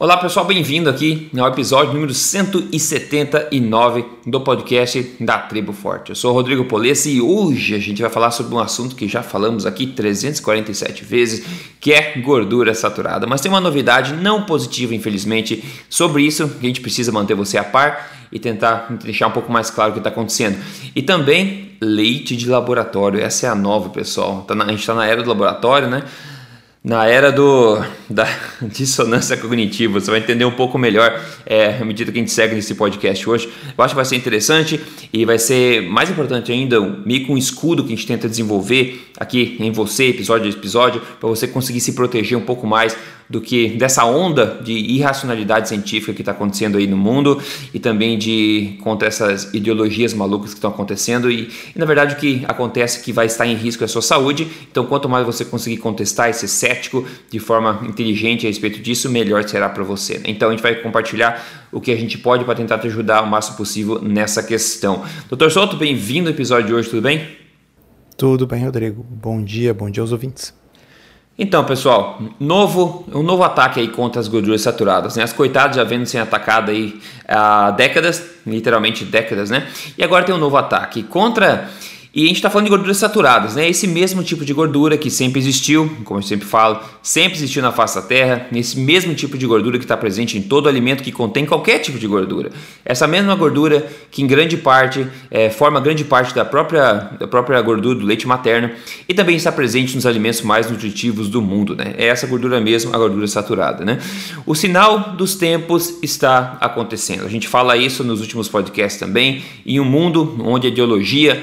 Olá pessoal, bem-vindo aqui ao episódio número 179 do podcast da Tribo Forte. Eu sou o Rodrigo Polesse e hoje a gente vai falar sobre um assunto que já falamos aqui 347 vezes, que é gordura saturada. Mas tem uma novidade não positiva, infelizmente, sobre isso que a gente precisa manter você a par e tentar deixar um pouco mais claro o que está acontecendo. E também leite de laboratório, essa é a nova, pessoal. Tá a gente está na era do laboratório, né? Na era do, da dissonância cognitiva. Você vai entender um pouco melhor é, à medida que a gente segue nesse podcast hoje. Eu acho que vai ser interessante e vai ser mais importante ainda, meio que um escudo que a gente tenta desenvolver aqui em você, episódio a episódio, para você conseguir se proteger um pouco mais do que dessa onda de irracionalidade científica que está acontecendo aí no mundo e também de contra essas ideologias malucas que estão acontecendo e, e, na verdade o que acontece é que vai estar em risco é a sua saúde. Então quanto mais você conseguir contestar e ser cético de forma inteligente a respeito disso, melhor será para você. Né? Então a gente vai compartilhar o que a gente pode para tentar te ajudar o máximo possível nessa questão. Doutor Souto, bem-vindo ao episódio de hoje, tudo bem? Tudo bem, Rodrigo. Bom dia, bom dia aos ouvintes. Então, pessoal, novo, um novo ataque aí contra as gorduras saturadas, né? As coitadas já vendo sendo atacadas aí há décadas, literalmente décadas, né? E agora tem um novo ataque contra e a gente está falando de gorduras saturadas, né? Esse mesmo tipo de gordura que sempre existiu, como eu sempre falo, sempre existiu na face da Terra, esse mesmo tipo de gordura que está presente em todo alimento que contém qualquer tipo de gordura. Essa mesma gordura que em grande parte é, forma grande parte da própria, da própria gordura do leite materno e também está presente nos alimentos mais nutritivos do mundo, né? É essa gordura mesmo, a gordura saturada, né? O sinal dos tempos está acontecendo. A gente fala isso nos últimos podcasts também. Em um mundo onde a ideologia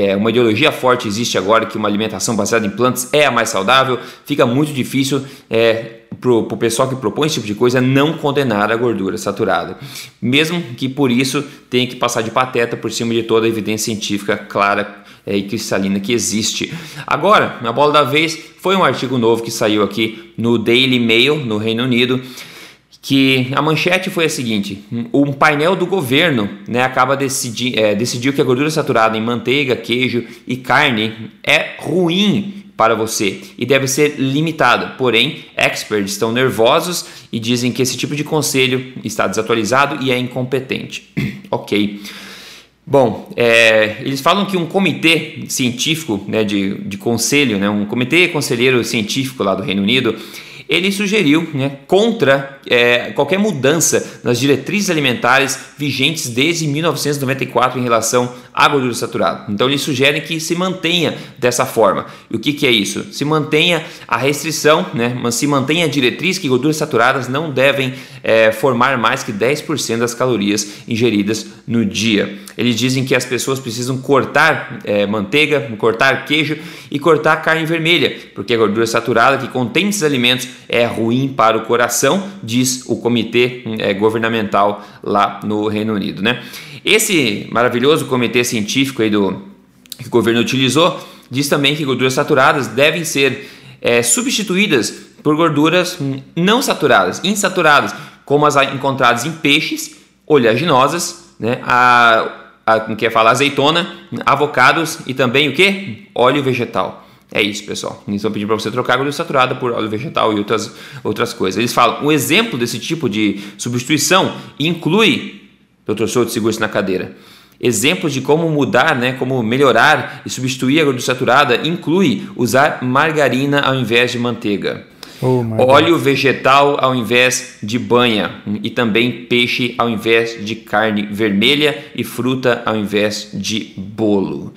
é, uma ideologia forte existe agora que uma alimentação baseada em plantas é a mais saudável, fica muito difícil é, para o pessoal que propõe esse tipo de coisa não condenar a gordura saturada, mesmo que por isso tenha que passar de pateta por cima de toda a evidência científica clara é, e cristalina que existe. Agora, na bola da vez, foi um artigo novo que saiu aqui no Daily Mail, no Reino Unido, que a manchete foi a seguinte: um painel do governo né, acaba decidir, é, decidiu que a gordura saturada em manteiga, queijo e carne é ruim para você e deve ser limitada. Porém, experts estão nervosos e dizem que esse tipo de conselho está desatualizado e é incompetente. ok. Bom, é, eles falam que um comitê científico né, de, de conselho, né, um comitê conselheiro científico lá do Reino Unido, ele sugeriu né, contra é, qualquer mudança nas diretrizes alimentares vigentes desde 1994 em relação à gordura saturada. Então eles sugerem que se mantenha dessa forma. E o que, que é isso? Se mantenha a restrição, né, se mantenha a diretriz que gorduras saturadas não devem é, formar mais que 10% das calorias ingeridas no dia. Eles dizem que as pessoas precisam cortar é, manteiga, cortar queijo e cortar carne vermelha, porque a gordura saturada que contém esses alimentos é ruim para o coração, diz o comitê é, governamental lá no Reino Unido. Né? Esse maravilhoso comitê científico aí do, que o governo utilizou diz também que gorduras saturadas devem ser é, substituídas por gorduras não saturadas, insaturadas, como as encontradas em peixes, oleaginosas, né? a, a, que é falar azeitona, avocados e também o que? Óleo vegetal. É isso, pessoal. Eles estão pedindo para você trocar gordura saturada por óleo vegetal e outras, outras coisas. Eles falam, um exemplo desse tipo de substituição inclui, doutor Souto, segure-se na cadeira, exemplos de como mudar, né, como melhorar e substituir a gordura saturada inclui usar margarina ao invés de manteiga. Oh óleo God. vegetal ao invés de banha e também peixe ao invés de carne vermelha e fruta ao invés de bolo.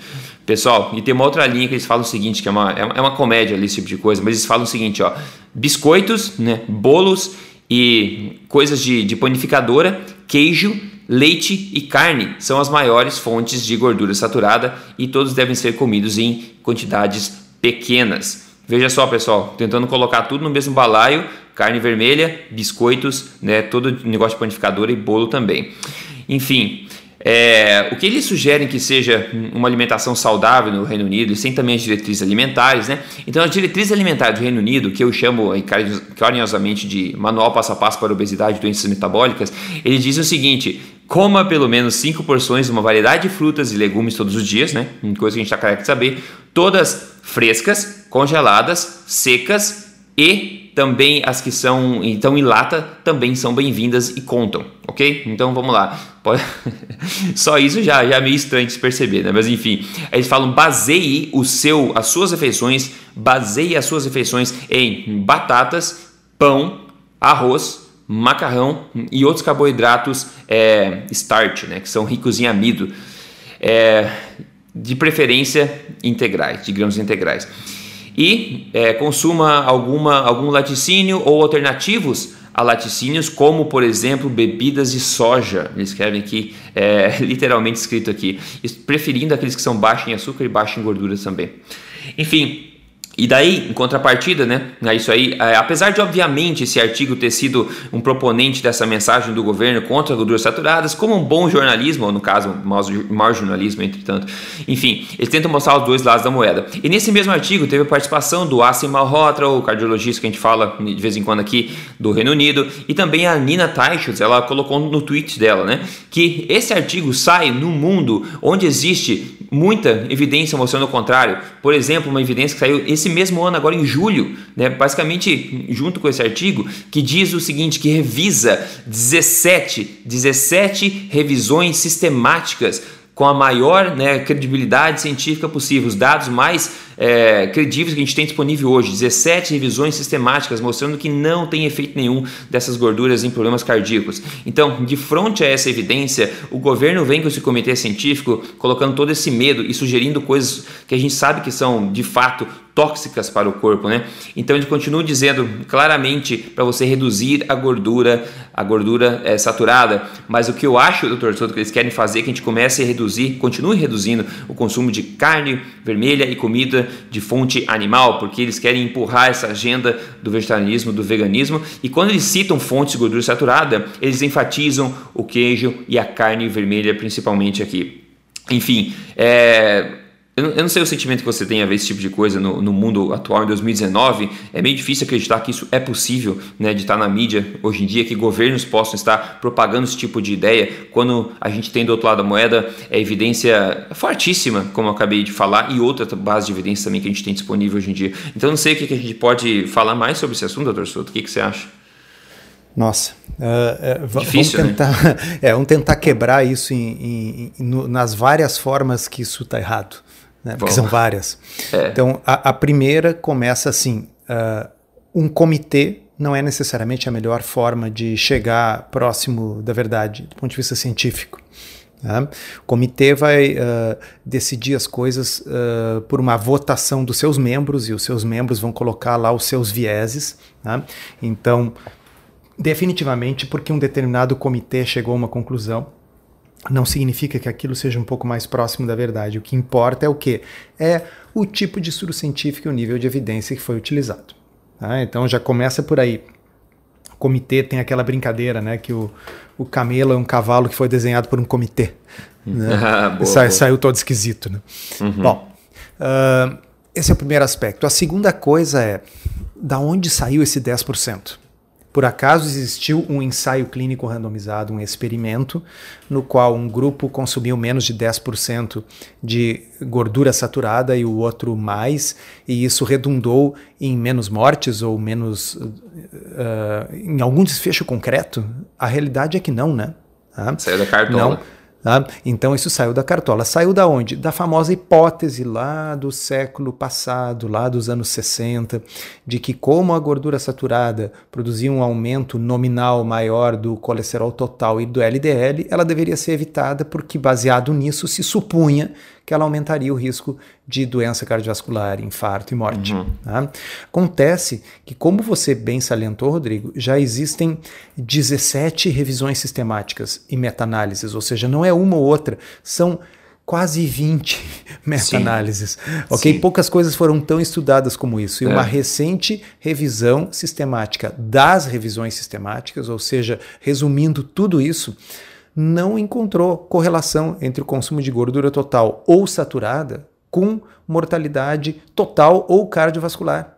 Pessoal, e tem uma outra linha que eles falam o seguinte, que é uma, é uma comédia ali, esse tipo de coisa, mas eles falam o seguinte, ó, biscoitos, né, bolos e coisas de, de panificadora, queijo, leite e carne são as maiores fontes de gordura saturada e todos devem ser comidos em quantidades pequenas. Veja só, pessoal, tentando colocar tudo no mesmo balaio, carne vermelha, biscoitos, né, todo negócio de panificadora e bolo também. Enfim, é, o que eles sugerem que seja uma alimentação saudável no Reino Unido, sem também as diretrizes alimentares, né? Então, as diretrizes alimentares do Reino Unido, que eu chamo carinhosamente de Manual Passo a Passo para Obesidade e Doenças Metabólicas, eles dizem o seguinte: coma pelo menos 5 porções de uma variedade de frutas e legumes todos os dias, né? Coisa que a gente está carente de saber, todas frescas, congeladas, secas E também as que são então em lata também são bem-vindas e contam, ok? Então vamos lá. Pode... Só isso já, já é meio estranho de se perceber, né? Mas enfim, eles falam baseie o seu, as suas refeições, baseie as suas refeições em batatas, pão, arroz, macarrão e outros carboidratos é, starch, né? Que são ricos em amido. É, de preferência integrais, de grãos integrais. E é, consuma alguma, algum laticínio ou alternativos a laticínios, como por exemplo bebidas de soja. Eles escrevem aqui, é, literalmente escrito aqui, preferindo aqueles que são baixos em açúcar e baixos em gordura também. Enfim, e daí, em contrapartida, né, é isso aí, é, apesar de obviamente esse artigo ter sido um proponente dessa mensagem do governo contra gorduras saturadas, como um bom jornalismo, ou no caso, mau jornalismo, entretanto, enfim, eles tentam mostrar os dois lados da moeda. E nesse mesmo artigo teve a participação do Asim Malhotra, o cardiologista que a gente fala de vez em quando aqui do Reino Unido, e também a Nina Teichholz, ela colocou no tweet dela, né, que esse artigo sai no mundo onde existe muita evidência mostrando o contrário. Por exemplo, uma evidência que saiu esse mesmo ano, agora em julho, né, basicamente junto com esse artigo, que diz o seguinte, que revisa 17, 17 revisões sistemáticas com a maior né, credibilidade científica possível, os dados mais é, credíveis que a gente tem disponível hoje, 17 revisões sistemáticas mostrando que não tem efeito nenhum dessas gorduras em problemas cardíacos. Então, de frente a essa evidência, o governo vem com esse comitê científico colocando todo esse medo e sugerindo coisas que a gente sabe que são de fato tóxicas para o corpo, né? Então ele continua dizendo claramente para você reduzir a gordura, a gordura é, saturada. Mas o que eu acho, doutor Soto, que eles querem fazer é que a gente comece a reduzir, continue reduzindo o consumo de carne vermelha e comida de fonte animal, porque eles querem empurrar essa agenda do vegetarianismo, do veganismo, e quando eles citam fontes de gordura saturada, eles enfatizam o queijo e a carne vermelha, principalmente aqui. Enfim, é, eu não, sei o sentimento que você tem a ver esse tipo de coisa no, no, mundo atual, em 2019. É meio difícil acreditar que isso é possível, né, de estar na mídia hoje em dia, que governos possam estar propagando esse tipo de ideia, quando a gente tem do outro lado da moeda é evidência fortíssima, como eu acabei de falar, e outra base de evidência também que a gente tem disponível hoje em dia. Então, não sei o que a gente pode falar mais sobre esse assunto, doutor Souto. O que, que você acha? Nossa, uh, Difícil, vamos tentar, né? é, vamos tentar quebrar isso em, em, em, nas várias formas que isso está errado né? porque são várias. É. Então, a, a, primeira começa assim: uh, um comitê não é necessariamente a melhor forma de chegar próximo da verdade, do ponto de vista científico. Né? O comitê vai uh, decidir as coisas uh, por uma votação dos seus membros e os seus membros vão colocar lá os seus vieses. Né? Então, definitivamente, porque um determinado comitê chegou a uma conclusão, não significa que aquilo seja um pouco mais próximo da verdade. O que importa é o que? É o tipo de estudo científico e o nível de evidência que foi utilizado. Tá? Então já começa por aí. O comitê tem aquela brincadeira, né? Que o, o camelo é um cavalo que foi desenhado por um comitê. Né? Ah, boa, Sa boa. Saiu todo esquisito. Né? Uhum. Bom, uh, esse é o primeiro aspecto. A segunda coisa é da onde saiu esse 10%? Por acaso existiu um ensaio clínico randomizado, um experimento, no qual um grupo consumiu menos de 10% de gordura saturada e o outro mais, e isso redundou em menos mortes ou menos. Uh, em algum desfecho concreto? A realidade é que não, né? Ah, Saiu da cartola. Não. Tá? Então isso saiu da cartola. Saiu da onde? Da famosa hipótese lá do século passado, lá dos anos 60, de que como a gordura saturada produzia um aumento nominal maior do colesterol total e do LDL, ela deveria ser evitada porque baseado nisso se supunha que ela aumentaria o risco de doença cardiovascular, infarto e morte. Uhum. Tá? Acontece que, como você bem salientou, Rodrigo, já existem 17 revisões sistemáticas e meta-análises, ou seja, não é uma ou outra, são quase 20 meta-análises. Ok? Sim. Poucas coisas foram tão estudadas como isso. E é. uma recente revisão sistemática das revisões sistemáticas, ou seja, resumindo tudo isso, não encontrou correlação entre o consumo de gordura total ou saturada com mortalidade total ou cardiovascular.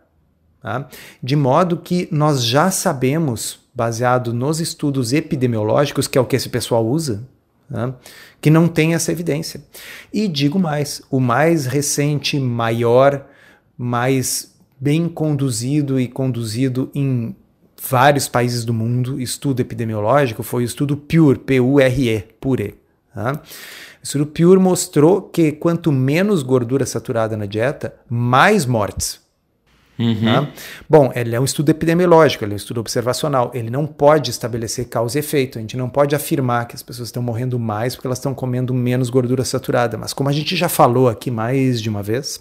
Tá? De modo que nós já sabemos, baseado nos estudos epidemiológicos, que é o que esse pessoal usa, tá? que não tem essa evidência. E digo mais: o mais recente, maior, mais bem conduzido e conduzido em vários países do mundo, estudo epidemiológico, foi o estudo PURE, P-U-R-E, PURE. Tá? O estudo PURE mostrou que quanto menos gordura saturada na dieta, mais mortes. Uhum. Tá? Bom, ele é um estudo epidemiológico, ele é um estudo observacional. Ele não pode estabelecer causa e efeito. A gente não pode afirmar que as pessoas estão morrendo mais porque elas estão comendo menos gordura saturada. Mas como a gente já falou aqui mais de uma vez,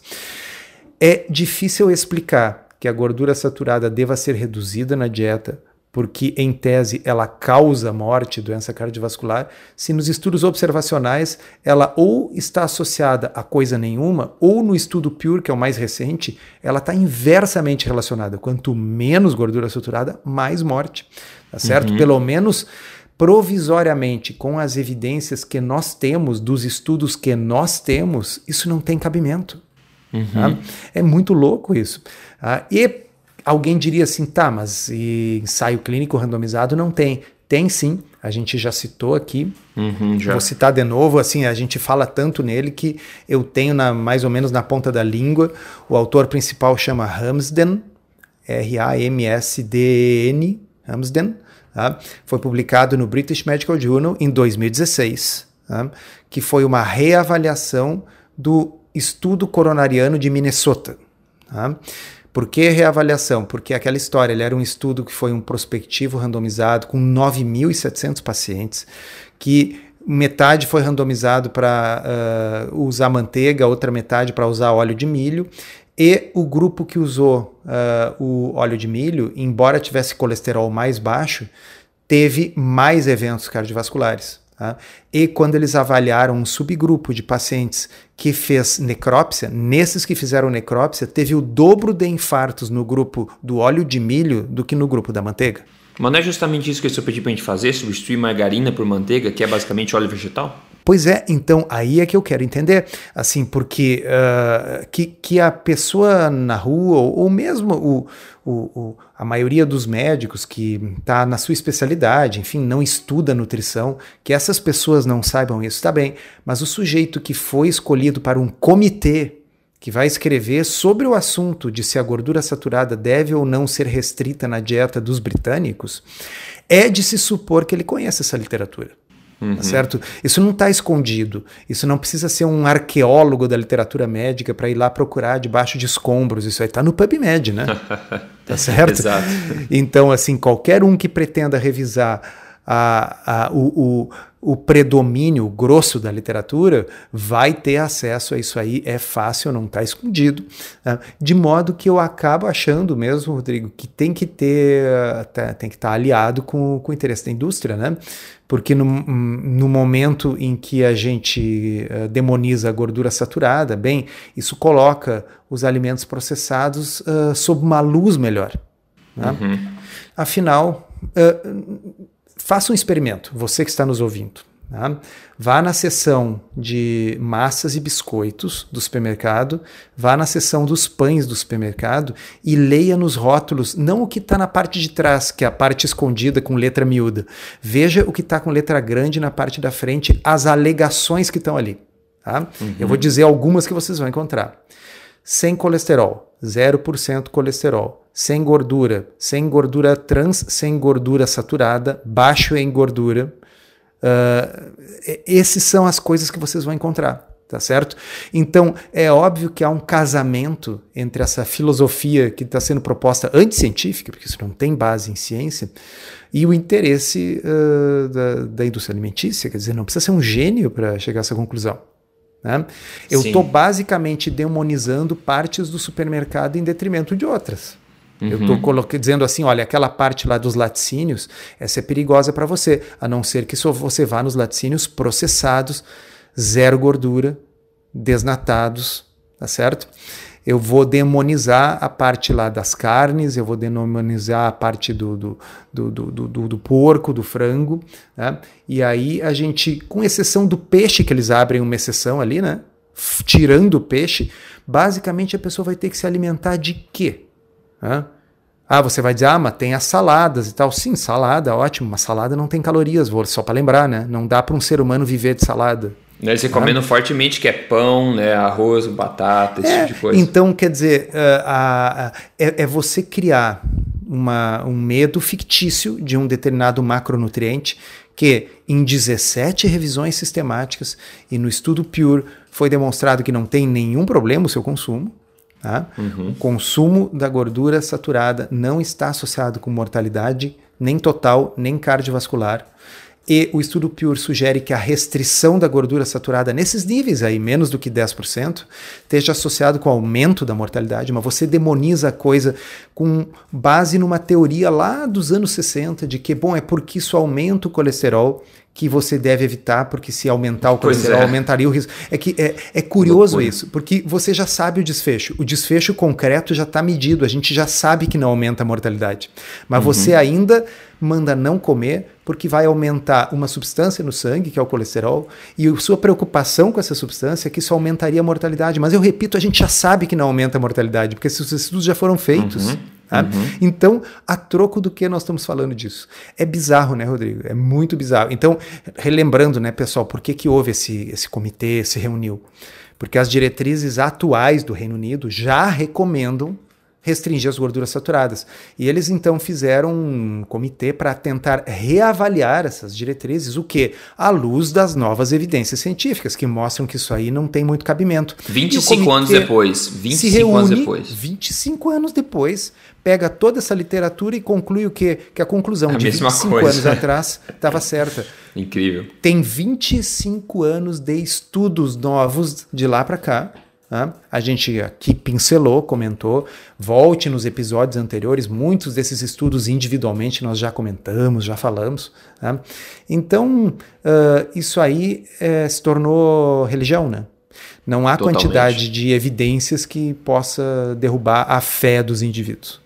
é difícil explicar que a gordura saturada deva ser reduzida na dieta porque em tese ela causa morte, doença cardiovascular, se nos estudos observacionais ela ou está associada a coisa nenhuma, ou no estudo Pure, que é o mais recente, ela está inversamente relacionada. Quanto menos gordura saturada, mais morte. Tá certo? Uhum. Pelo menos provisoriamente, com as evidências que nós temos, dos estudos que nós temos, isso não tem cabimento. Uhum. Tá? É muito louco isso. Ah, e Alguém diria assim, tá, mas ensaio clínico randomizado não tem. Tem sim, a gente já citou aqui. Uhum, já. Vou citar de novo, assim, a gente fala tanto nele que eu tenho na, mais ou menos na ponta da língua. O autor principal chama Ramsden, R-A-M-S-D-N, Ramsden. Tá? Foi publicado no British Medical Journal em 2016, tá? que foi uma reavaliação do estudo coronariano de Minnesota. Tá? Por que reavaliação? Porque aquela história, ele era um estudo que foi um prospectivo randomizado com 9.700 pacientes, que metade foi randomizado para uh, usar manteiga, outra metade para usar óleo de milho, e o grupo que usou uh, o óleo de milho, embora tivesse colesterol mais baixo, teve mais eventos cardiovasculares. Tá? E quando eles avaliaram um subgrupo de pacientes que fez necrópsia, nesses que fizeram necrópsia, teve o dobro de infartos no grupo do óleo de milho do que no grupo da manteiga. Mas não é justamente isso que eu pedi para a gente fazer, substituir margarina por manteiga, que é basicamente óleo vegetal? Pois é, então aí é que eu quero entender, assim, porque uh, que, que a pessoa na rua, ou, ou mesmo o, o, o, a maioria dos médicos que está na sua especialidade, enfim, não estuda nutrição, que essas pessoas não saibam isso, está bem, mas o sujeito que foi escolhido para um comitê que vai escrever sobre o assunto de se a gordura saturada deve ou não ser restrita na dieta dos britânicos, é de se supor que ele conhece essa literatura. Tá uhum. certo? Isso não está escondido. Isso não precisa ser um arqueólogo da literatura médica para ir lá procurar debaixo de escombros. Isso aí está no PubMed, né? tá certo? Exato. Então, assim, qualquer um que pretenda revisar a, a, o, o o predomínio grosso da literatura vai ter acesso a isso aí, é fácil, não está escondido. Né? De modo que eu acabo achando mesmo, Rodrigo, que tem que ter, tem que estar tá aliado com, com o interesse da indústria, né? Porque no, no momento em que a gente uh, demoniza a gordura saturada, bem, isso coloca os alimentos processados uh, sob uma luz melhor. Né? Uhum. Afinal, uh, faça um experimento, você que está nos ouvindo. Tá? Vá na seção de massas e biscoitos do supermercado, vá na seção dos pães do supermercado e leia nos rótulos, não o que está na parte de trás, que é a parte escondida com letra miúda. Veja o que está com letra grande na parte da frente, as alegações que estão ali. Tá? Uhum. Eu vou dizer algumas que vocês vão encontrar. Sem colesterol, 0% colesterol sem gordura, sem gordura trans, sem gordura saturada, baixo em gordura. Uh, esses são as coisas que vocês vão encontrar, tá certo? Então é óbvio que há um casamento entre essa filosofia que está sendo proposta anticientífica, porque isso não tem base em ciência, e o interesse uh, da, da indústria alimentícia. Quer dizer, não precisa ser um gênio para chegar a essa conclusão. Né? Eu estou basicamente demonizando partes do supermercado em detrimento de outras. Uhum. Eu estou dizendo assim, olha, aquela parte lá dos laticínios, essa é perigosa para você, a não ser que só você vá nos laticínios processados, zero gordura, desnatados, tá certo? Eu vou demonizar a parte lá das carnes, eu vou demonizar a parte do, do, do, do, do, do porco, do frango, né? E aí a gente, com exceção do peixe, que eles abrem uma exceção ali, né? Tirando o peixe, basicamente a pessoa vai ter que se alimentar de quê? Ah, você vai dizer, ah, mas tem as saladas e tal. Sim, salada, ótimo, mas salada não tem calorias, vou só para lembrar, né? Não dá para um ser humano viver de salada. Né, você comendo ah. fortemente que é pão, né, arroz, batata, esse é, tipo de coisa. Então, quer dizer, uh, a, a, é, é, você criar uma, um medo fictício de um determinado macronutriente que em 17 revisões sistemáticas e no estudo Pure foi demonstrado que não tem nenhum problema o seu consumo. Tá? Uhum. O consumo da gordura saturada não está associado com mortalidade nem total, nem cardiovascular. E o estudo Pure sugere que a restrição da gordura saturada nesses níveis aí, menos do que 10%, esteja associado com o aumento da mortalidade, mas você demoniza a coisa com base numa teoria lá dos anos 60 de que, bom, é porque isso aumenta o colesterol que você deve evitar, porque se aumentar o colesterol, é. aumentaria o risco. É que é, é curioso isso, porque você já sabe o desfecho. O desfecho concreto já está medido, a gente já sabe que não aumenta a mortalidade. Mas uhum. você ainda manda não comer, porque vai aumentar uma substância no sangue, que é o colesterol, e sua preocupação com essa substância é que isso aumentaria a mortalidade. Mas eu repito, a gente já sabe que não aumenta a mortalidade, porque esses estudos já foram feitos. Uhum. Tá? Uhum. Então, a troco do que nós estamos falando disso? É bizarro, né, Rodrigo? É muito bizarro. Então, relembrando, né, pessoal, por que, que houve esse, esse comitê, se reuniu? Porque as diretrizes atuais do Reino Unido já recomendam restringir as gorduras saturadas. E eles então fizeram um comitê para tentar reavaliar essas diretrizes, o que? À luz das novas evidências científicas, que mostram que isso aí não tem muito cabimento. 25 anos depois. 25 se reúne, anos depois. 25 anos depois, pega toda essa literatura e conclui o quê? Que a conclusão a de 25 coisa. anos atrás estava certa. Incrível. Tem 25 anos de estudos novos de lá para cá? A gente aqui pincelou, comentou. Volte nos episódios anteriores, muitos desses estudos individualmente nós já comentamos, já falamos. Tá? Então, uh, isso aí uh, se tornou religião, né? Não há Totalmente. quantidade de evidências que possa derrubar a fé dos indivíduos.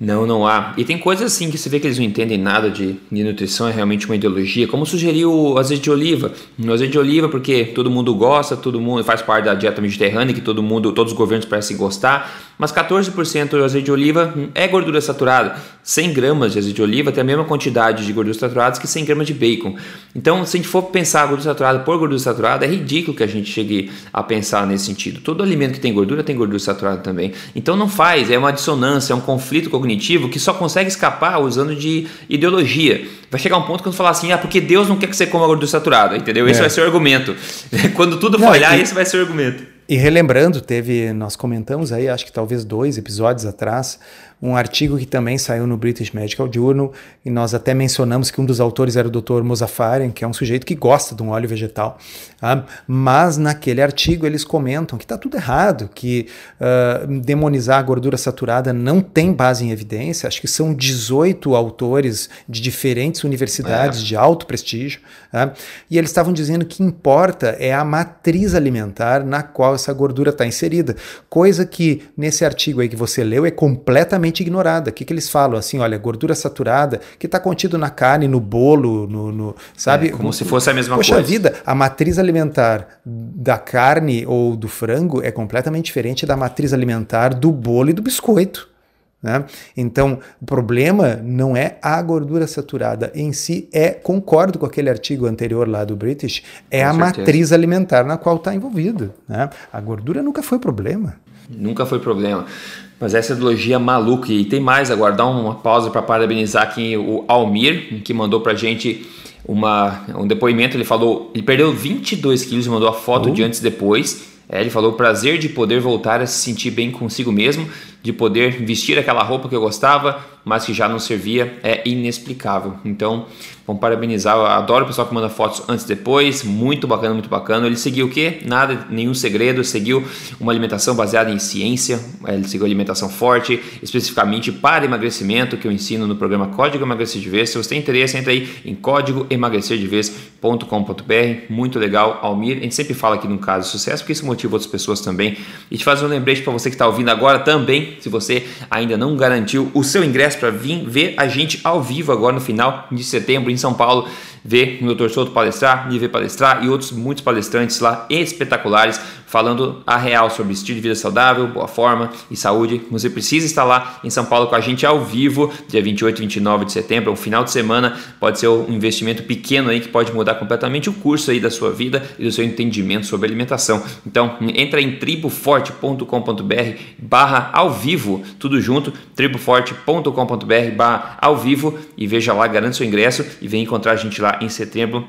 Não, não há. E tem coisas assim que você vê que eles não entendem nada de, de nutrição, é realmente uma ideologia. Como sugeriu o azeite de oliva. No azeite de oliva, porque todo mundo gosta, todo mundo faz parte da dieta mediterrânea, que todo mundo, todos os governos parecem gostar mas 14% do azeite de oliva é gordura saturada. 100 gramas de azeite de oliva tem a mesma quantidade de gorduras saturadas que 100 gramas de bacon. Então, se a gente for pensar gordura saturada por gordura saturada, é ridículo que a gente chegue a pensar nesse sentido. Todo alimento que tem gordura tem gordura saturada também. Então, não faz, é uma dissonância, é um conflito cognitivo que só consegue escapar usando de ideologia. Vai chegar um ponto que eu falar assim, ah, porque Deus não quer que você coma gordura saturada, entendeu? Esse é. vai ser o argumento. Quando tudo falhar, e... esse vai ser o argumento. E relembrando, teve, nós comentamos aí, acho que talvez dois episódios atrás, um artigo que também saiu no British Medical Journal, e nós até mencionamos que um dos autores era o Dr. Mozafarian, que é um sujeito que gosta de um óleo vegetal. Tá? Mas naquele artigo eles comentam que está tudo errado, que uh, demonizar a gordura saturada não tem base em evidência. Acho que são 18 autores de diferentes universidades é. de alto prestígio. Tá? E eles estavam dizendo que importa é a matriz alimentar na qual essa gordura está inserida. Coisa que nesse artigo aí que você leu é completamente totalmente ignorada. O que, que eles falam? Assim, olha, gordura saturada que está contido na carne, no bolo, no, no sabe? É, como se fosse a mesma Poxa coisa. Poxa vida, a matriz alimentar da carne ou do frango é completamente diferente da matriz alimentar do bolo e do biscoito. Né? Então, o problema não é a gordura saturada em si, é, concordo com aquele artigo anterior lá do British, é com a certeza. matriz alimentar na qual está envolvido. Né? A gordura nunca foi problema. Nunca foi problema. Mas essa ideologia maluca. E tem mais agora, dá uma pausa para parabenizar aqui o Almir, que mandou para gente uma, um depoimento. Ele falou, ele perdeu 22 quilos e mandou a foto uh. de antes e depois. É, ele falou prazer de poder voltar a se sentir bem consigo mesmo, de poder vestir aquela roupa que eu gostava, mas que já não servia, é inexplicável. Então, vamos parabenizar. Eu adoro o pessoal que manda fotos antes e depois. Muito bacana, muito bacana. Ele seguiu o quê? Nada, nenhum segredo. Seguiu uma alimentação baseada em ciência. Ele seguiu alimentação forte, especificamente para emagrecimento, que eu ensino no programa Código Emagrecer de Vez. Se você tem interesse, entra aí em códigoemagrecerdevez.com.br. Muito legal, Almir. A gente sempre fala aqui no caso de sucesso, porque isso motiva outras pessoas também. E te faz um lembrete para você que está ouvindo agora também se você ainda não garantiu o seu ingresso para vir ver a gente ao vivo agora no final de setembro em São Paulo, ver o Dr. Souto palestrar, ver palestrar e outros muitos palestrantes lá espetaculares falando a real sobre estilo de vida saudável, boa forma e saúde. Você precisa estar lá em São Paulo com a gente ao vivo, dia 28 e 29 de setembro, um final de semana. Pode ser um investimento pequeno aí que pode mudar completamente o curso aí da sua vida e do seu entendimento sobre alimentação. Então, entra em triboforte.com.br barra ao vivo, tudo junto, triboforte.com.br barra ao vivo e veja lá, garante seu ingresso e vem encontrar a gente lá em setembro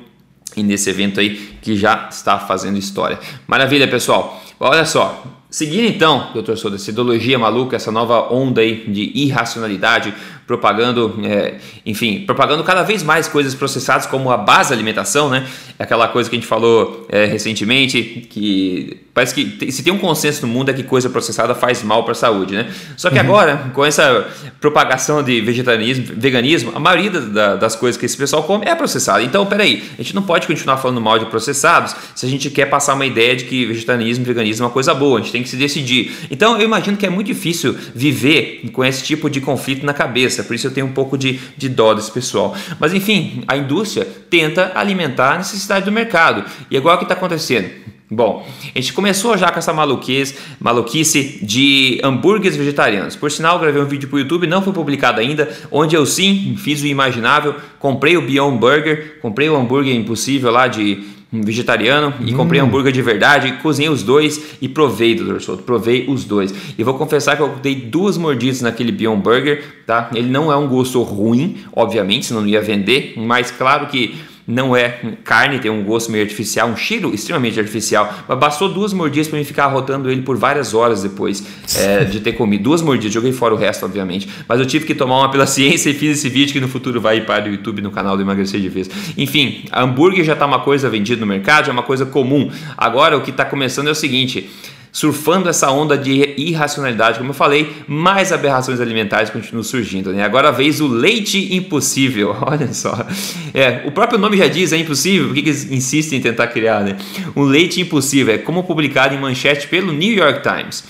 e nesse evento aí que já está fazendo história. Maravilha, pessoal. Olha só, seguindo então, doutor Soda, essa ideologia maluca, essa nova onda aí de irracionalidade, propagando, é, enfim, propagando cada vez mais coisas processadas como a base alimentação, né? Aquela coisa que a gente falou é, recentemente, que parece que se tem um consenso no mundo é que coisa processada faz mal para a saúde, né? Só que uhum. agora, com essa propagação de vegetarianismo, veganismo, a maioria da, das coisas que esse pessoal come é processada. Então, peraí, a gente não pode continuar falando mal de processados se a gente quer passar uma ideia de que vegetarianismo e veganismo é uma coisa boa, a gente tem que se decidir. Então, eu imagino que é muito difícil viver com esse tipo de conflito na cabeça por isso eu tenho um pouco de, de dó desse pessoal. Mas enfim, a indústria tenta alimentar a necessidade do mercado. E agora o que está acontecendo? Bom, a gente começou já com essa maluquice, maluquice de hambúrgueres vegetarianos. Por sinal, gravei um vídeo para o YouTube, não foi publicado ainda, onde eu sim fiz o imaginável, comprei o Beyond Burger, comprei o hambúrguer impossível lá de vegetariano e hum. comprei hambúrguer de verdade, cozinhei os dois e provei, doutor Souto, provei os dois. E vou confessar que eu dei duas mordidas naquele Beyond Burger, tá? Ele não é um gosto ruim, obviamente, senão não ia vender, mas claro que não é carne, tem um gosto meio artificial, um cheiro extremamente artificial. Mas bastou duas mordidas para mim ficar rotando ele por várias horas depois é, de ter comido. Duas mordidas, joguei fora o resto, obviamente. Mas eu tive que tomar uma pela ciência e fiz esse vídeo que no futuro vai para o YouTube no canal do Emagrecer de Vez. Enfim, hambúrguer já está uma coisa vendida no mercado, já é uma coisa comum. Agora o que está começando é o seguinte surfando essa onda de irracionalidade, como eu falei, mais aberrações alimentares continuam surgindo. Né? Agora vez o leite impossível, olha só. É, o próprio nome já diz, é impossível, por que, que eles insistem em tentar criar? Né? Um leite impossível é como publicado em manchete pelo New York Times.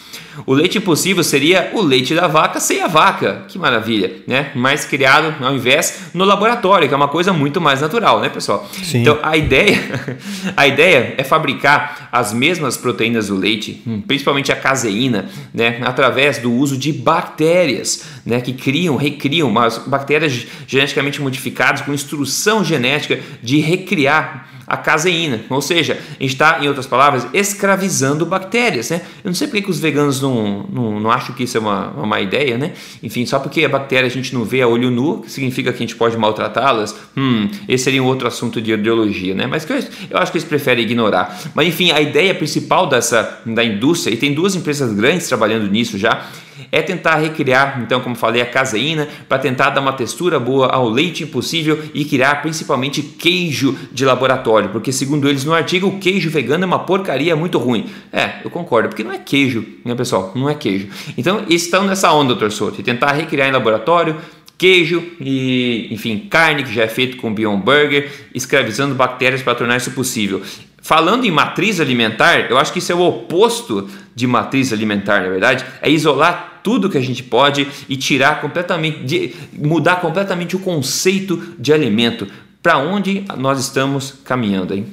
O leite impossível seria o leite da vaca sem a vaca. Que maravilha, né? Mas criado ao invés no laboratório, que é uma coisa muito mais natural, né, pessoal? Sim. Então a ideia, a ideia é fabricar as mesmas proteínas do leite, hum, principalmente a caseína, né, através do uso de bactérias, né, que criam, recriam, mas bactérias geneticamente modificadas com instrução genética de recriar a caseína. Ou seja, a gente está, em outras palavras, escravizando bactérias. Né? Eu não sei porque que os veganos não, não, não acham que isso é uma, uma má ideia, né? Enfim, só porque a bactéria a gente não vê a olho nu, significa que a gente pode maltratá-las? Hum, esse seria um outro assunto de ideologia, né? Mas que eu, eu acho que eles preferem ignorar. Mas enfim, a ideia principal dessa da indústria, e tem duas empresas grandes trabalhando nisso já, é tentar recriar, então, como falei, a caseína para tentar dar uma textura boa ao leite impossível e criar principalmente queijo de laboratório, porque segundo eles no artigo, o queijo vegano é uma porcaria muito ruim. É, eu concordo, porque não é queijo, né, pessoal? Não é queijo. Então, estão nessa onda, doutor Souto, tentar recriar em laboratório queijo e, enfim, carne que já é feito com Beyond Burger, escravizando bactérias para tornar isso possível. Falando em matriz alimentar, eu acho que isso é o oposto de matriz alimentar, na verdade, é isolar tudo que a gente pode e tirar completamente, de, mudar completamente o conceito de alimento. Para onde nós estamos caminhando, hein?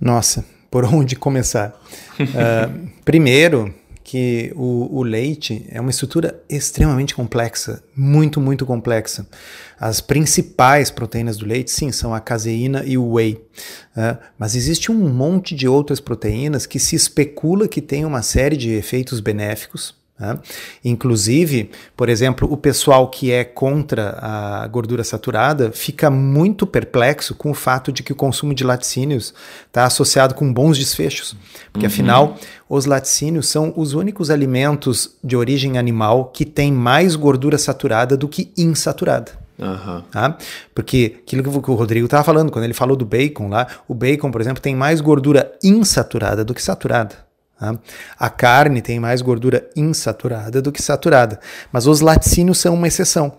Nossa, por onde começar? uh, primeiro, que o, o, leite é uma estrutura extremamente complexa, muito, muito complexa. As principais proteínas do leite, sim, são a caseína e o whey. Uh, mas existe um monte de outras proteínas que se especula que têm uma série de efeitos benéficos, né? Inclusive, por exemplo, o pessoal que é contra a gordura saturada fica muito perplexo com o fato de que o consumo de laticínios está associado com bons desfechos, porque uhum. afinal os laticínios são os únicos alimentos de origem animal que têm mais gordura saturada do que insaturada. Uhum. Tá? Porque aquilo que o Rodrigo estava falando, quando ele falou do bacon lá, o bacon, por exemplo, tem mais gordura insaturada do que saturada. Tá? A carne tem mais gordura insaturada do que saturada, mas os laticínios são uma exceção.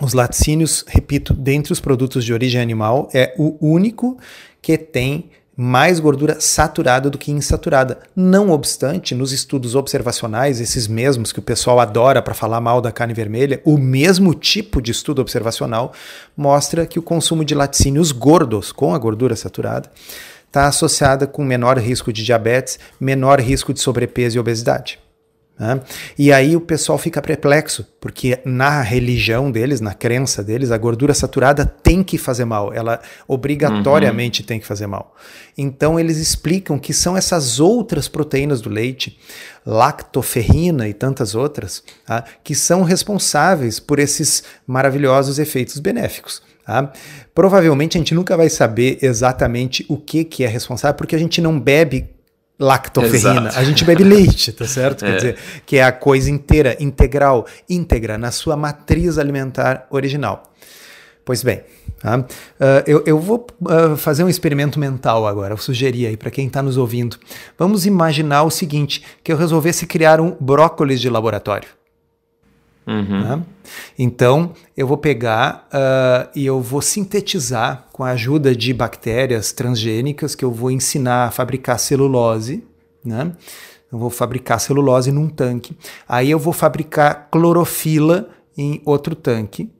Os laticínios, repito, dentre os produtos de origem animal, é o único que tem mais gordura saturada do que insaturada. Não obstante, nos estudos observacionais, esses mesmos que o pessoal adora para falar mal da carne vermelha, o mesmo tipo de estudo observacional mostra que o consumo de laticínios gordos com a gordura saturada está associada com menor risco de diabetes, menor risco de sobrepeso e obesidade. Né? E aí o pessoal fica perplexo, porque na religião deles, na crença deles, a gordura saturada tem que fazer mal, ela obrigatoriamente uhum. tem que fazer mal. Então eles explicam que são essas outras proteínas do leite, lactoferrina e tantas outras, tá? que são responsáveis por esses maravilhosos efeitos benéficos. Tá? Provavelmente a gente nunca vai saber exatamente o que, que é responsável, porque a gente não bebe lactoferrina. Exato. A gente bebe leite, tá certo? É. Quer dizer, que é a coisa inteira, integral, íntegra, na sua matriz alimentar original. Pois bem, tá? uh, eu, eu, vou uh, fazer um experimento mental agora, eu sugeri aí para quem está nos ouvindo. Vamos imaginar o seguinte, que eu resolvesse criar um brócolis de laboratório. Uhum. Né? Então, eu vou pegar uh, e eu vou sintetizar com a ajuda de bactérias transgênicas que eu vou ensinar a fabricar celulose. Né? Eu vou fabricar celulose num tanque. Aí eu vou fabricar clorofila em outro tanque.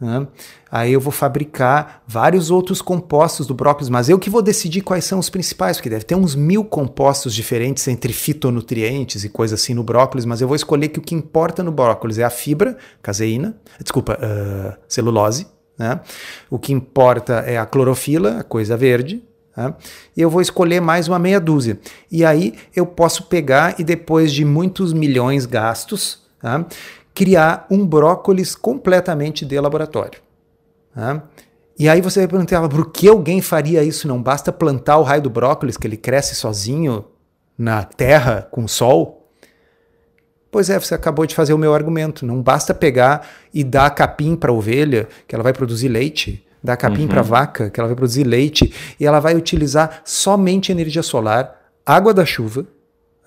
Né? Aí eu vou fabricar vários outros compostos do brócolis, mas eu que vou decidir quais são os principais, porque deve ter uns mil compostos diferentes entre fitonutrientes e coisas assim no brócolis, mas eu vou escolher que o que importa no brócolis é a fibra, caseína, desculpa, uh, celulose, né? o que importa é a clorofila, a coisa verde, né? e eu vou escolher mais uma meia dúzia. E aí eu posso pegar e depois de muitos milhões gastos, tá? Criar um brócolis completamente de laboratório. Tá? E aí você vai perguntar, por que alguém faria isso? Não basta plantar o raio do brócolis, que ele cresce sozinho na terra com sol? Pois é, você acabou de fazer o meu argumento. Não basta pegar e dar capim para a ovelha, que ela vai produzir leite, dar capim uhum. para a vaca, que ela vai produzir leite, e ela vai utilizar somente energia solar, água da chuva,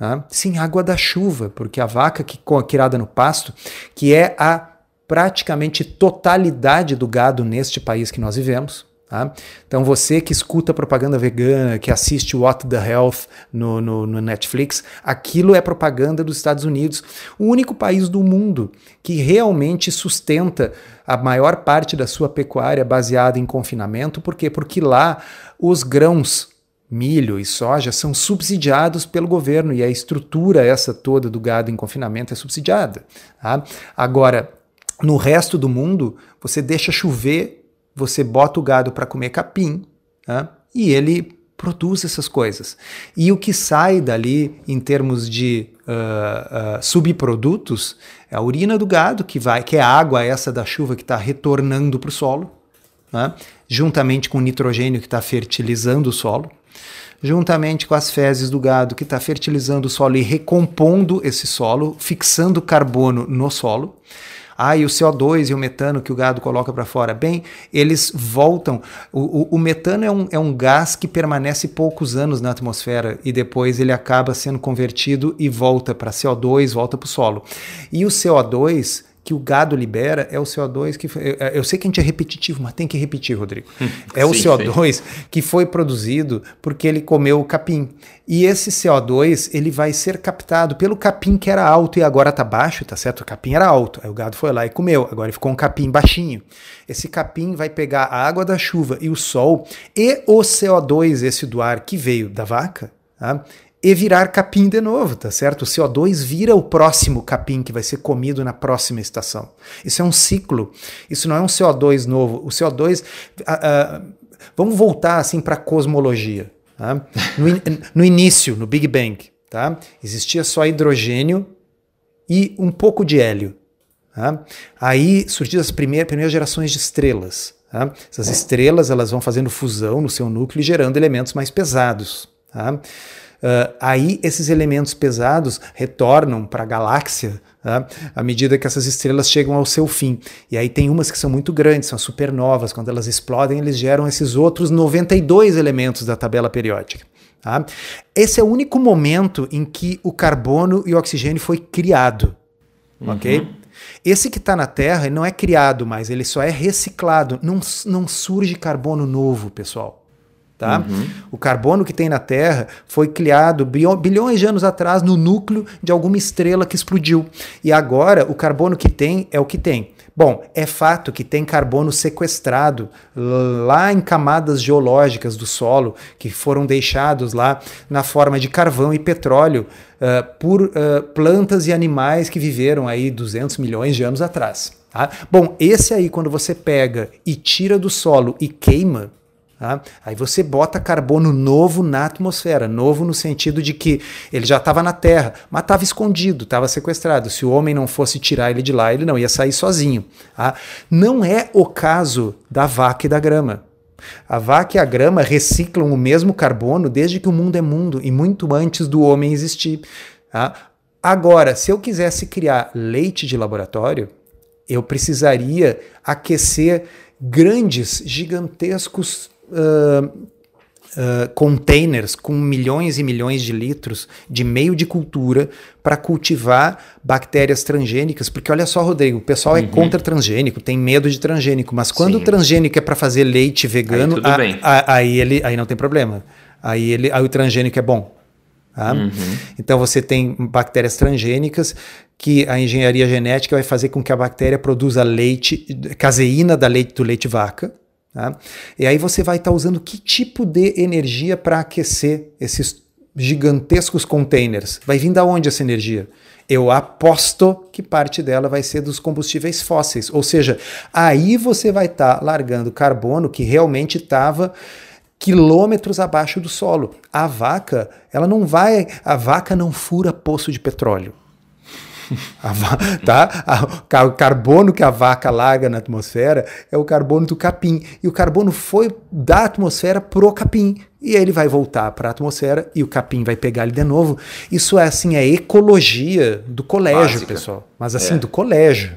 Tá? Sim, água da chuva, porque a vaca que criada no pasto, que é a praticamente totalidade do gado neste país que nós vivemos. Tá? Então você que escuta propaganda vegana, que assiste What the Health no, no, no, Netflix, aquilo é propaganda dos Estados Unidos, o único país do mundo que realmente sustenta a maior parte da sua pecuária baseada em confinamento. Por quê? Porque lá os grãos milho e soja são subsidiados pelo governo e a estrutura essa toda do gado em confinamento é subsidiada. Tá? Agora, no resto do mundo, você deixa chover, você bota o gado para comer capim tá? e ele produz essas coisas. E o que sai dali em termos de uh, uh, subprodutos é a urina do gado, que vai, que é a água essa da chuva que está retornando para o solo, né? juntamente com o nitrogênio que está fertilizando o solo juntamente com as fezes do gado que está fertilizando o solo e recompondo esse solo, fixando carbono no solo. Ah, e o CO2 e o metano que o gado coloca para fora. Bem, eles voltam. O, o, o, metano é um, é um gás que permanece poucos anos na atmosfera e depois ele acaba sendo convertido e volta para CO2, volta para o solo. E o CO2 que o gado libera é o CO2 que. Foi, eu sei que a gente é repetitivo, mas tem que repetir, Rodrigo. Hum, é sim, o CO2 sim. que foi produzido porque ele comeu o capim. E esse CO2 ele vai ser captado pelo capim que era alto e agora está baixo, tá certo? O capim era alto, aí o gado foi lá e comeu, agora ele ficou um capim baixinho. Esse capim vai pegar a água da chuva e o sol e o CO2, esse do ar que veio da vaca, tá? E virar capim de novo, tá certo? O CO2 vira o próximo capim que vai ser comido na próxima estação. Isso é um ciclo. Isso não é um CO2 novo. O CO2. Uh, uh, vamos voltar assim para a cosmologia. Tá? No, in, no, início, no Big Bang, tá? existia só hidrogênio e um pouco de hélio. Tá? Aí surgiram as primeiras, primeiras gerações de estrelas. Tá? Essas estrelas elas vão fazendo fusão no seu núcleo e gerando elementos mais pesados. Tá? Uh, aí esses elementos pesados retornam para a galáxia tá? à medida que essas estrelas chegam ao seu fim. E aí tem umas que são muito grandes, são supernovas. Quando elas explodem, eles geram esses outros 92 elementos da tabela periódica. Tá? Esse é o único momento em que o carbono e o oxigênio foi criado. Uhum. Ok? Esse que está na Terra não é criado mais, ele só é reciclado. Não, não surge carbono novo, pessoal. Tá? Uhum. O carbono que tem na Terra foi criado bilhões de anos atrás no núcleo de alguma estrela que explodiu. E agora o carbono que tem é o que tem. Bom, é fato que tem carbono sequestrado lá em camadas geológicas do solo, que foram deixados lá na forma de carvão e petróleo uh, por uh, plantas e animais que viveram aí 200 milhões de anos atrás. Tá? Bom, esse aí, quando você pega e tira do solo e queima, Tá? Aí você bota carbono novo na atmosfera, novo no sentido de que ele já estava na Terra, mas estava escondido, estava sequestrado. Se o homem não fosse tirar ele de lá, ele não ia sair sozinho. Tá? Não é o caso da vaca e da grama. A vaca e a grama reciclam o mesmo carbono desde que o mundo é mundo e muito antes do homem existir. Tá? Agora, se eu quisesse criar leite de laboratório, eu precisaria aquecer grandes, gigantescos uh, uh, containers com milhões e milhões de litros de meio de cultura para cultivar bactérias transgênicas, porque olha só, Rodrigo, o pessoal é uhum. é contra transgênico, tem medo de transgênico, mas quando Sim. o transgênico é para fazer leite vegano, aí, a, a, aí, ele, aí não tem problema. Aí, ele, aí o transgênico é bom. Tá? Uhum. Então você tem bactérias transgênicas que a engenharia genética vai fazer com que a bactéria produza leite, caseína da leite do leite vaca, Tá? E aí você vai estar tá usando que tipo de energia para aquecer esses gigantescos containers? Vai vir da onde essa energia? Eu aposto que parte dela vai ser dos combustíveis fósseis. Ou seja, aí você vai estar tá largando carbono que realmente estava quilômetros abaixo do solo. A vaca, ela não vai, a vaca não fura poço de petróleo. tá? A, o carbono que a vaca larga na atmosfera é o carbono do capim. E o carbono foi da atmosfera pro capim. E ele vai voltar para a atmosfera e o capim vai pegar ele de novo. Isso é assim, é ecologia do colégio, Básica. pessoal. Mas assim, é. do colégio.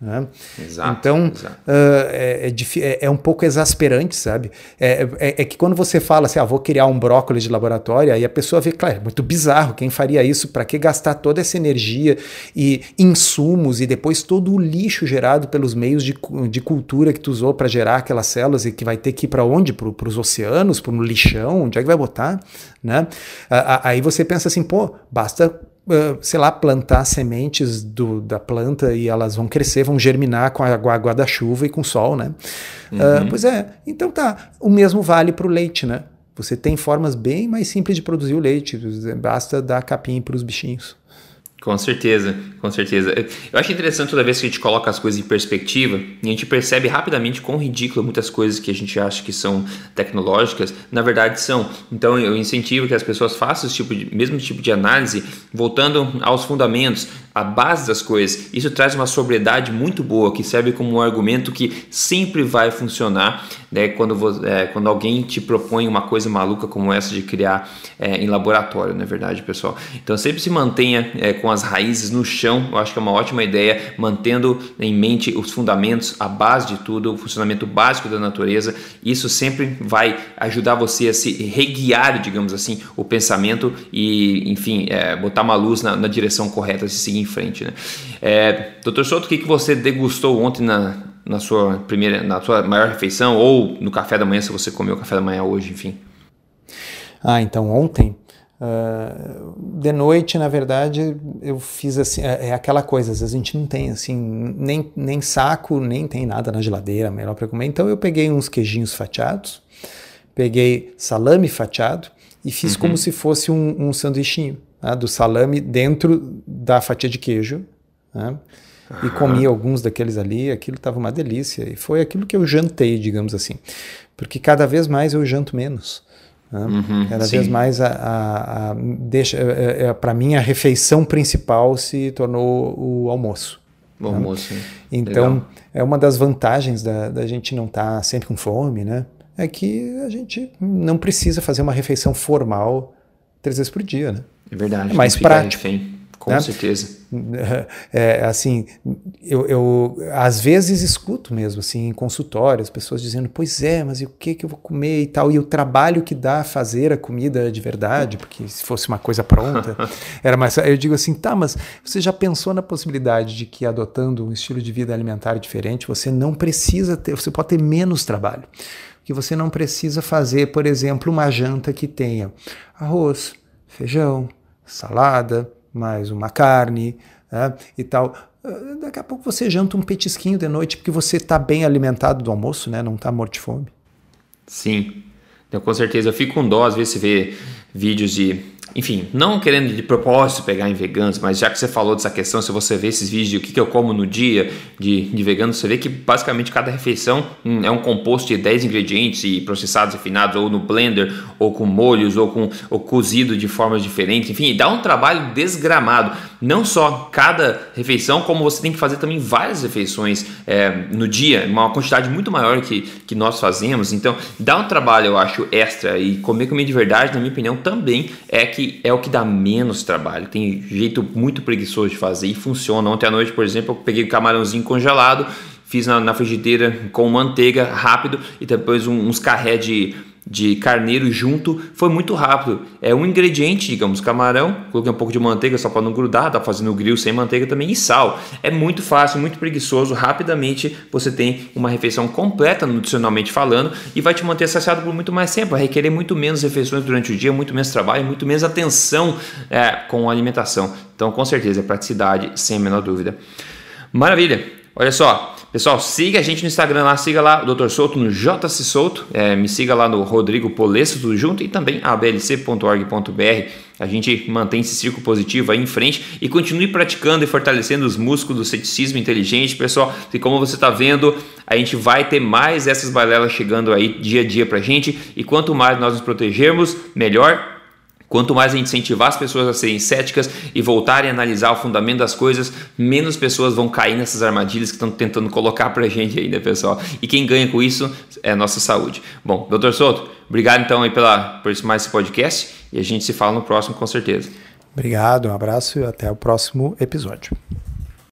Né? Exato, então exato. Uh, é, é, é, um pouco exasperante, sabe? É, é, é, que quando você fala assim, ah, vou criar um brócolis de laboratório, aí a pessoa vê, claro, é muito bizarro, quem faria isso? Para que gastar toda essa energia e insumos e depois todo o lixo gerado pelos meios de, de cultura que tu usou para gerar aquelas células e que vai ter que ir para onde? Para os oceanos, para um lixão? Onde é que vai botar? Né? Aí você pensa assim, pô, basta sei lá, plantar sementes do, da planta e elas vão crescer, vão germinar com a água da chuva e com o sol, né? Uhum. Uh, pois é, então tá, o mesmo vale para o leite, né? Você tem formas bem mais simples de produzir o leite, basta dar capim para os bichinhos. Com certeza, com certeza. Eu acho interessante toda vez que a gente coloca as coisas em perspectiva e a gente percebe rapidamente quão ridículo muitas coisas que a gente acha que são tecnológicas, na verdade são. Então eu incentivo que as pessoas façam esse tipo de, mesmo tipo de análise, voltando aos fundamentos, à base das coisas. Isso traz uma sobriedade muito boa, que serve como um argumento que sempre vai funcionar né, quando, é, quando alguém te propõe uma coisa maluca como essa de criar é, em laboratório, não é verdade, pessoal? Então sempre se mantenha é, com as raízes no chão, eu acho que é uma ótima ideia, mantendo em mente os fundamentos, a base de tudo, o funcionamento básico da natureza. Isso sempre vai ajudar você a se reguiar, digamos assim, o pensamento e, enfim, é, botar uma luz na, na, direção correta, se seguir em frente. Né? É, Doutor Souto, o que, que você degustou ontem na, na sua primeira, na sua maior refeição ou no café da manhã, se você comeu café da manhã hoje, enfim? Ah, então ontem Uh, de noite, na verdade, eu fiz assim, é, é, aquela coisa, às vezes a gente não tem assim, nem, nem saco, nem tem nada na geladeira melhor para comer. Então eu peguei uns queijinhos fatiados, peguei salame fatiado e fiz uhum. como se fosse um, um sanduichinho né, do salame dentro da fatia de queijo. Né, uhum. E comi alguns daqueles ali, aquilo estava uma delícia. E foi aquilo que eu jantei, digamos assim. Porque cada vez mais eu janto menos. Né? Uhum, Cada sim. vez mais a, a, a deixa é, é, é para mim a refeição principal se tornou o almoço. O né? almoço. Então Legal. é uma das vantagens da, da gente não estar tá sempre com fome, né? É que a gente não precisa fazer uma refeição formal três vezes por dia, né? É verdade. É mais prático. Refém Com né? certeza. É, assim, eu, eu às vezes escuto mesmo, assim, em consultório, as pessoas dizendo, pois é, mas e o que, que eu vou comer e tal, e o trabalho que dá fazer a comida de verdade, porque se fosse uma coisa pronta, era mais. Eu digo assim, tá, mas você já pensou na possibilidade de que adotando um estilo de vida alimentar diferente, você não precisa ter, você pode ter menos trabalho que você não precisa fazer, por exemplo, uma janta que tenha arroz, feijão, salada, mais uma carne né, e tal. Ah, daqui a pouco você janta um petisquinho de noite porque você está bem alimentado do almoço, né? Não está morto de fome. Sim, então, com certeza. Eu fico com dó às vezes você vê vídeos de enfim, não querendo de propósito pegar em veganos, mas já que você falou dessa questão, se você vê esses vídeos de o que, eu como no dia de, de vegano, você vê que basicamente cada refeição hum, é um composto de 10 ingredientes e processados refinados, ou no blender, ou com molhos, ou com ou cozido de formas diferentes, enfim, dá um trabalho desgramado. Não só cada refeição, como você tem que fazer também várias refeições é, no dia, uma quantidade muito maior que, que nós fazemos. Então, dá um trabalho, eu acho, extra. E comer comida de verdade, na minha opinião, também é que que é o que dá menos trabalho. Tem jeito muito preguiçoso de fazer e funciona. Ontem à noite, por exemplo, eu peguei camarãozinho congelado, fiz na, na frigideira com manteiga rápido e depois um, uns carré de de carneiro junto foi muito rápido. É um ingrediente, digamos, camarão, coloquei um pouco de manteiga só para não grudar, tá fazendo grill sem manteiga também e sal. É muito fácil, muito preguiçoso, rapidamente você tem uma refeição completa nutricionalmente falando e vai te manter saciado por muito mais tempo, vai requerer muito menos refeições durante o dia, muito menos trabalho, muito menos atenção é, com a alimentação. Então, com certeza, é praticidade, sem a menor dúvida. Maravilha! Olha só, Pessoal, siga a gente no Instagram lá, siga lá o Dr. Souto no JC Souto, é, me siga lá no Rodrigo Polesso, tudo junto, e também ablc.org.br. A gente mantém esse círculo positivo aí em frente e continue praticando e fortalecendo os músculos do ceticismo inteligente, pessoal. E como você está vendo, a gente vai ter mais essas balelas chegando aí dia a dia para a gente. E quanto mais nós nos protegermos, melhor Quanto mais a gente incentivar as pessoas a serem céticas e voltarem a analisar o fundamento das coisas, menos pessoas vão cair nessas armadilhas que estão tentando colocar para a gente aí, né, pessoal? E quem ganha com isso é a nossa saúde. Bom, doutor Souto, obrigado então aí pela, por mais esse podcast e a gente se fala no próximo com certeza. Obrigado, um abraço e até o próximo episódio.